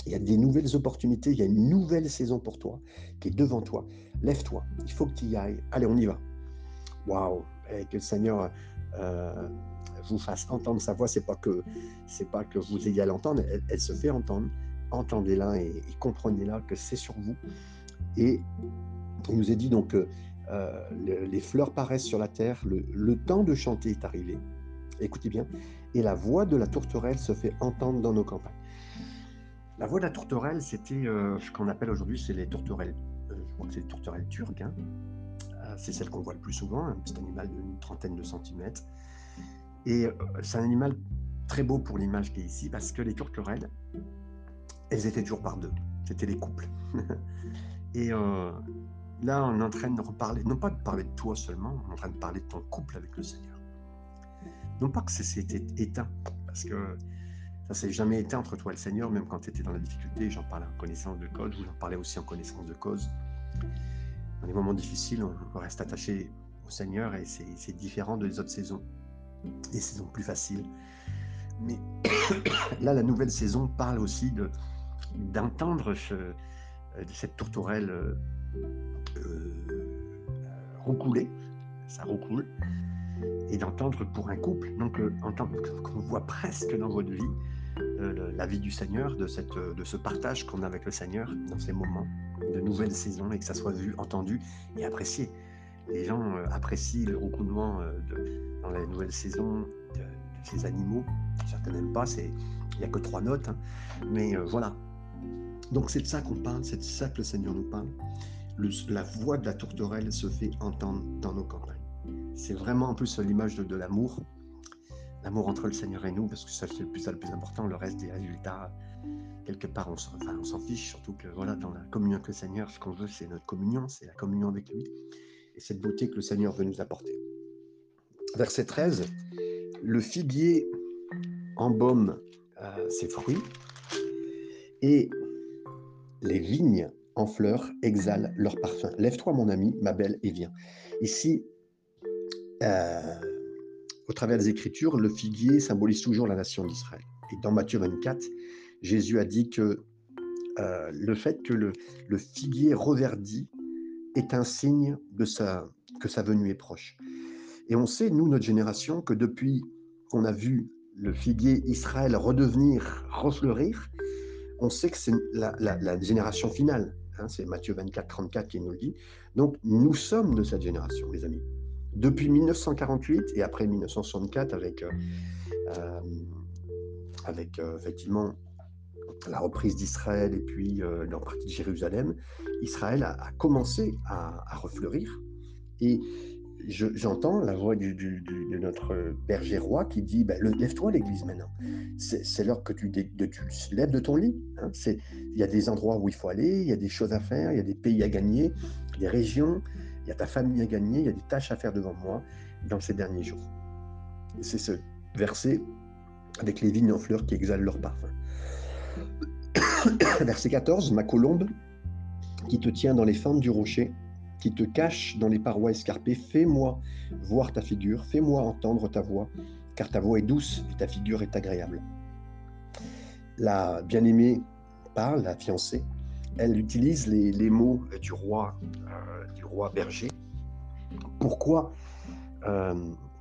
Il y a des nouvelles opportunités. Il y a une nouvelle saison pour toi qui est devant toi. Lève-toi. Il faut que tu y ailles. Allez, on y va. Waouh Et que le Seigneur euh, vous fasse entendre sa voix. C'est pas que c'est pas que vous ayez à l'entendre. Elle, se fait entendre. Entendez-la et, comprenez-la que c'est sur vous. Et il nous est dit donc que euh, les fleurs paraissent sur la terre, le, temps de chanter est arrivé. Écoutez bien, et la voix de la tourterelle se fait entendre dans nos campagnes. La voix de la tourterelle, c'était euh, ce qu'on appelle aujourd'hui, c'est les tourterelles, euh, je crois que c'est les tourterelles turques. Hein. c'est celle qu'on voit le plus souvent, un petit animal d'une trentaine de centimètres. Et c'est un animal très beau pour l'image qui est ici, parce que les tourterelles, elles étaient toujours par deux. C'était les couples. [laughs] et Là, on est en train de reparler, non pas de parler de toi seulement, on est en train de parler de ton couple avec le Seigneur. Non pas que c'était éteint, parce que ça s'est jamais éteint entre toi et le Seigneur, même quand tu étais dans la difficulté, j'en parlais en connaissance de cause, ou j'en parlais aussi en connaissance de cause. Dans les moments difficiles, on reste attaché au Seigneur et c'est différent des autres saisons, des saisons plus faciles. Mais [coughs] là, la nouvelle saison parle aussi d'entendre de, cette tourterelle euh, euh, roucouler, ça roucoule, et d'entendre pour un couple, donc euh, entendre qu'on voit presque dans votre vie euh, la vie du Seigneur, de, cette, de ce partage qu'on a avec le Seigneur dans ces moments de nouvelles saisons et que ça soit vu, entendu et apprécié. Les gens apprécient le roucoulement dans la nouvelle saison de, ces animaux. Certains n'aiment pas, il n'y a que trois notes, hein. mais voilà. Donc c'est de ça qu'on parle, c'est de ça que le Seigneur nous parle la voix de la tourterelle se fait entendre dans nos campagnes. C'est vraiment en plus l'image de, l'amour, l'amour entre le Seigneur et nous, parce que ça c'est le plus, le plus important, le reste des résultats, quelque part on s'en fiche, surtout que voilà, dans la communion avec le Seigneur, ce qu'on veut c'est notre communion, c'est la communion avec lui, et cette beauté que le Seigneur veut nous apporter. Verset 13, le figuier embaume euh, ses fruits, et les vignes en fleurs exhalent leur parfum. Lève-toi, mon ami, ma belle, et viens. Ici, euh, au travers des Écritures, le figuier symbolise toujours la nation d'Israël. Et dans Matthieu 24, Jésus a dit que euh, le fait que le, figuier reverdit est un signe de sa, que sa venue est proche. Et on sait, nous, notre génération, que depuis qu'on a vu le figuier Israël redevenir, refleurir, on sait que c'est la, génération finale. Hein, c'est Matthieu 24, 34 qui nous le dit. Donc, nous sommes de cette génération, les amis. Depuis 1948 et après 1964, avec, euh, euh, avec euh, effectivement la reprise d'Israël et puis leur partie de Jérusalem, Israël a, commencé à, refleurir. Et j'entends la voix de notre berger roi qui dit ben, Lève-toi, l'Église, maintenant. C'est l'heure que tu, de, lèves de ton lit. Hein. Il y a des endroits où il faut aller, il y a des choses à faire, il y a des pays à gagner, des régions, il y a ta famille à gagner, il y a des tâches à faire devant moi dans ces derniers jours. C'est ce verset avec les vignes en fleurs qui exhalent leur parfum. [coughs] Verset 14, ma colombe qui te tient dans les fentes du rocher, qui te cache dans les parois escarpées, fais-moi voir ta figure, fais-moi entendre ta voix, car ta voix est douce et ta figure est agréable. La bien-aimée parle, la fiancée, elle utilise les, mots du roi, euh, du roi berger. Pourquoi? Euh,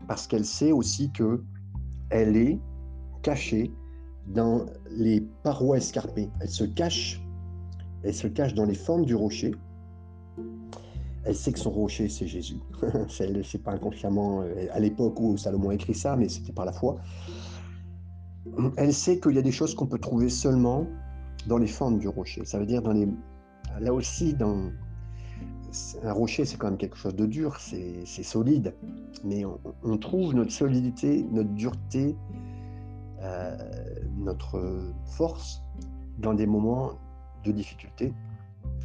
Parce qu'elle sait aussi que elle est cachée dans les parois escarpées. Elle se cache, elle se cache dans les formes du rocher. Elle sait que son rocher, c'est Jésus. [laughs] c'est pas inconsciemment euh, à l'époque où Salomon écrit ça, mais c'était par la foi. Elle sait qu'il y a des choses qu'on peut trouver seulement dans les fentes du rocher. Ça veut dire dans les, là aussi, dans un rocher, c'est quand même quelque chose de dur, c'est solide, mais on, trouve notre solidité, notre dureté, euh, notre force dans des moments de difficulté.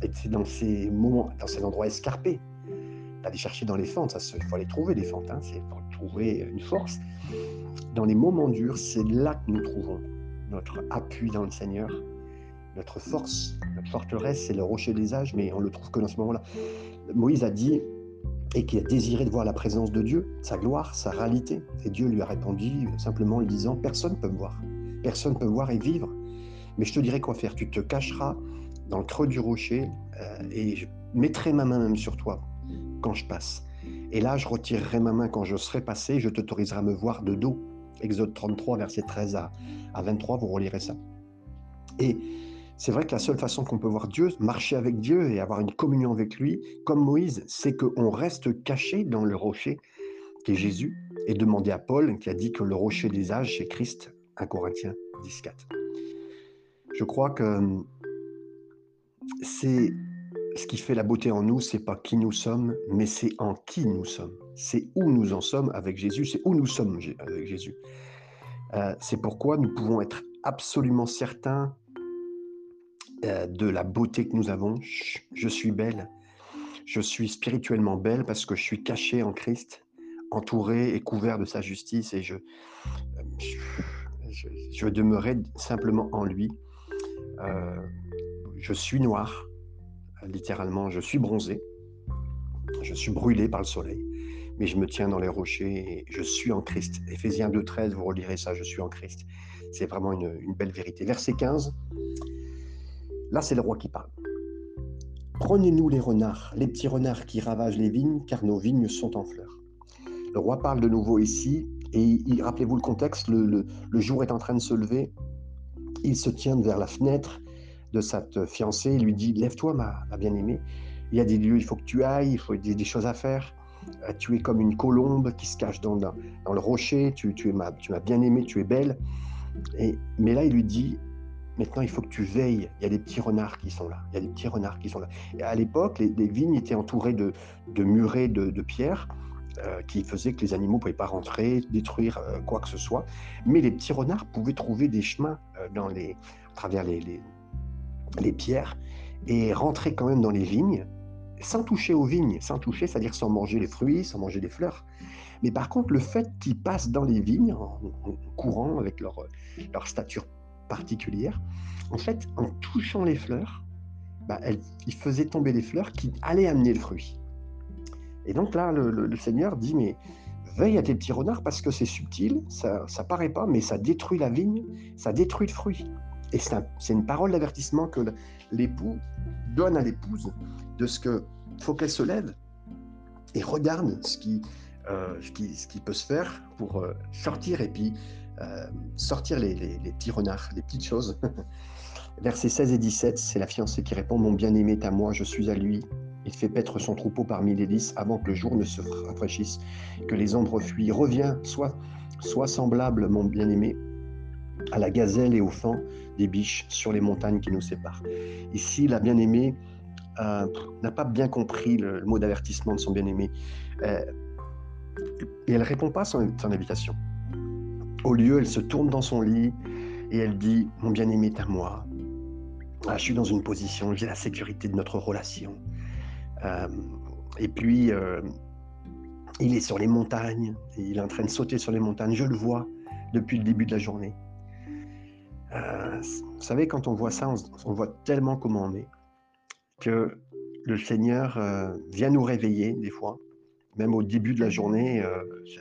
Et c'est dans ces moments, dans ces endroits escarpés, d'aller chercher dans les fentes, il faut aller trouver les fentes, hein, c'est pour trouver une force. Dans les moments durs, c'est là que nous trouvons notre appui dans le Seigneur, notre force, notre forteresse, c'est le rocher des âges, mais on le trouve que dans ce moment-là. Moïse a dit, et qui a désiré de voir la présence de Dieu, sa gloire, sa réalité. Et Dieu lui a répondu simplement en lui disant, personne ne peut me voir, personne ne peut voir et vivre. Mais je te dirai quoi faire, tu te cacheras dans le creux du rocher euh, et je mettrai ma main même sur toi quand je passe. Et là, je retirerai ma main quand je serai passé, je t'autoriserai à me voir de dos. Exode 33, verset 13 à, à 23, vous relirez ça. Et c'est vrai que la seule façon qu'on peut voir Dieu, marcher avec Dieu et avoir une communion avec lui, comme Moïse, c'est qu'on reste caché dans le rocher qui est Jésus et demander à Paul qui a dit que le rocher des âges, c'est Christ, 1 Corinthiens 10, 4. Je crois que c'est ce qui fait la beauté en nous, c'est pas qui nous sommes, mais c'est en qui nous sommes. C'est où nous en sommes avec Jésus, c'est où nous sommes avec Jésus. Euh, c'est pourquoi nous pouvons être absolument certains euh, de la beauté que nous avons. Je suis belle. Je suis spirituellement belle parce que je suis caché en Christ, entouré et couvert de sa justice et je, je, je demeurais simplement en lui. Euh, je suis noir, littéralement, je suis bronzé, je suis brûlé par le soleil, mais je me tiens dans les rochers et je suis en Christ. Éphésiens 2.13, vous relirez ça, je suis en Christ. C'est vraiment une, une belle vérité. Verset 15. Là, c'est le roi qui parle. Prenez-nous les renards, les petits renards qui ravagent les vignes, car nos vignes sont en fleurs. Le roi parle de nouveau ici, et rappelez-vous le contexte, le, jour est en train de se lever, il se tient vers la fenêtre de cette fiancée, il lui dit, lève-toi ma, bien-aimée, il y a des lieux, il faut que tu ailles, il faut des, des choses à faire, euh, tu es comme une colombe qui se cache dans, le rocher, tu, es ma, tu bien-aimée, tu es belle. Et, mais là, il lui dit, Maintenant, il faut que tu veilles. Il y a des petits renards qui sont là. Il y a des petits renards qui sont là. À l'époque, les, vignes étaient entourées de, murets de, pierres euh, qui faisaient que les animaux ne pouvaient pas rentrer, détruire euh, quoi que ce soit. Mais les petits renards pouvaient trouver des chemins euh, dans les, à travers les, les, pierres et rentrer quand même dans les vignes sans toucher aux vignes, sans toucher, c'est-à-dire sans manger les fruits, sans manger les fleurs. Mais par contre, le fait qu'ils passent dans les vignes en, courant avec leur, leur stature particulière, en fait, en touchant les fleurs, bah, elle, il faisait tomber les fleurs qui allaient amener le fruit. Et donc là, le, Seigneur dit, mais veille à tes petits renards parce que c'est subtil, ça ne paraît pas, mais ça détruit la vigne, ça détruit le fruit. Et c'est une parole d'avertissement que l'époux donne à l'épouse de ce que faut qu'elle se lève et regarde ce qui, euh, peut se faire pour euh, sortir et puis euh, sortir les, petits renards, les petites choses. [laughs] Versets 16 et 17, c'est la fiancée qui répond Mon bien-aimé est à moi, je suis à lui. Il fait paître son troupeau parmi les lys avant que le jour ne se rafraîchisse, que les ombres fuient. Reviens, sois, sois semblable, mon bien-aimé, à la gazelle et au fan des biches sur les montagnes qui nous séparent. Ici, la bien-aimée euh, n'a pas bien compris le, mot d'avertissement de son bien-aimé. Euh, Et elle répond pas à son, invitation. Au lieu, elle se tourne dans son lit et elle dit Mon bien-aimé est à moi. Ah, je suis dans une position, j'ai la sécurité de notre relation. Euh, et puis, euh, il est sur les montagnes, il est en train de sauter sur les montagnes, je le vois depuis le début de la journée. Euh, vous savez, quand on voit ça, on, voit tellement comment on est, que le Seigneur vient nous réveiller des fois, même au début de la journée,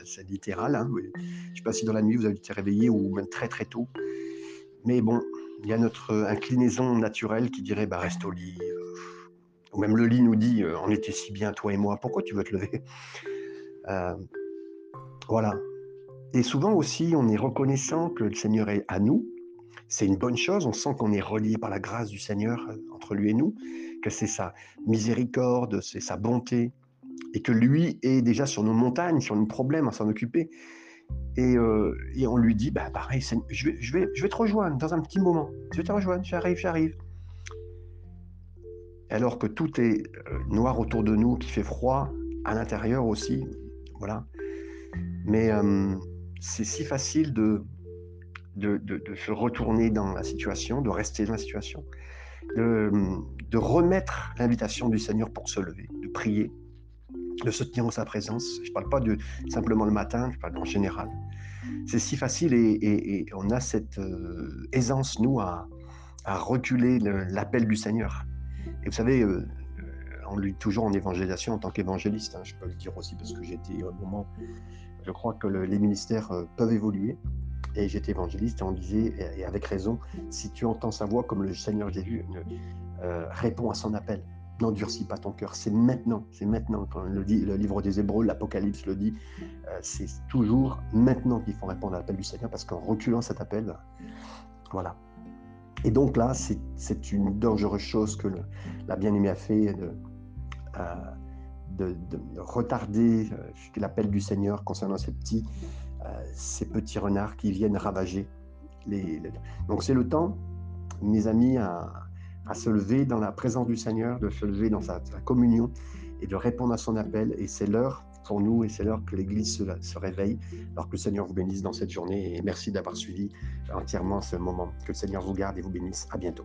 c'est littéral. Hein, je ne sais pas si dans la nuit vous avez été réveillé ou même très très tôt, mais bon, il y a notre inclinaison naturelle qui dirait bah, reste au lit. Même le lit nous dit on était si bien toi et moi, pourquoi tu veux te lever? Voilà. Et souvent aussi, on est reconnaissant que le Seigneur est à nous, c'est une bonne chose. On sent qu'on est relié par la grâce du Seigneur euh, entre lui et nous, que c'est sa miséricorde, c'est sa bonté, et que lui est déjà sur nos montagnes, sur nos problèmes, à s'en occuper. Et, euh, on lui dit, bah pareil, je vais, je, vais, je vais te rejoindre dans un petit moment. Je vais te rejoindre, j'arrive, j'arrive. Alors que tout est euh, noir autour de nous, qui fait froid, à l'intérieur aussi, voilà. Mais c'est si facile de, de, se retourner dans la situation, de rester dans la situation, de, remettre l'invitation du Seigneur pour se lever, de prier, de se tenir en sa présence. Je ne parle pas de simplement le matin, je parle en général. C'est si facile et, on a cette euh, aisance, nous, à, reculer l'appel du Seigneur. Et vous savez, euh, on lit toujours en évangélisation en tant qu'évangéliste. Hein, je peux le dire aussi parce que j'étais au moment, je crois que les ministères euh, peuvent évoluer. Et j'étais évangéliste et on disait, et avec raison, si tu entends sa voix comme le Seigneur Jésus, euh, réponds à son appel. N'endurcis pas ton cœur. C'est maintenant, c'est maintenant. Le livre des Hébreux, l'Apocalypse le dit, euh, c'est toujours maintenant qu'il faut répondre à l'appel du Seigneur parce qu'en reculant cet appel, voilà. Et donc là, c'est une dangereuse chose que la bien-aimée a fait de, euh, de, de, retarder l'appel du Seigneur concernant ces petits euh, ces petits renards qui viennent ravager les. Donc c'est le temps, mes amis, à, se lever dans la présence du Seigneur, de se lever dans sa, communion et de répondre à son appel. Et c'est l'heure pour nous et c'est l'heure que l'Église se, réveille. Alors que le Seigneur vous bénisse dans cette journée et merci d'avoir suivi entièrement ce moment. Que le Seigneur vous garde et vous bénisse. À bientôt.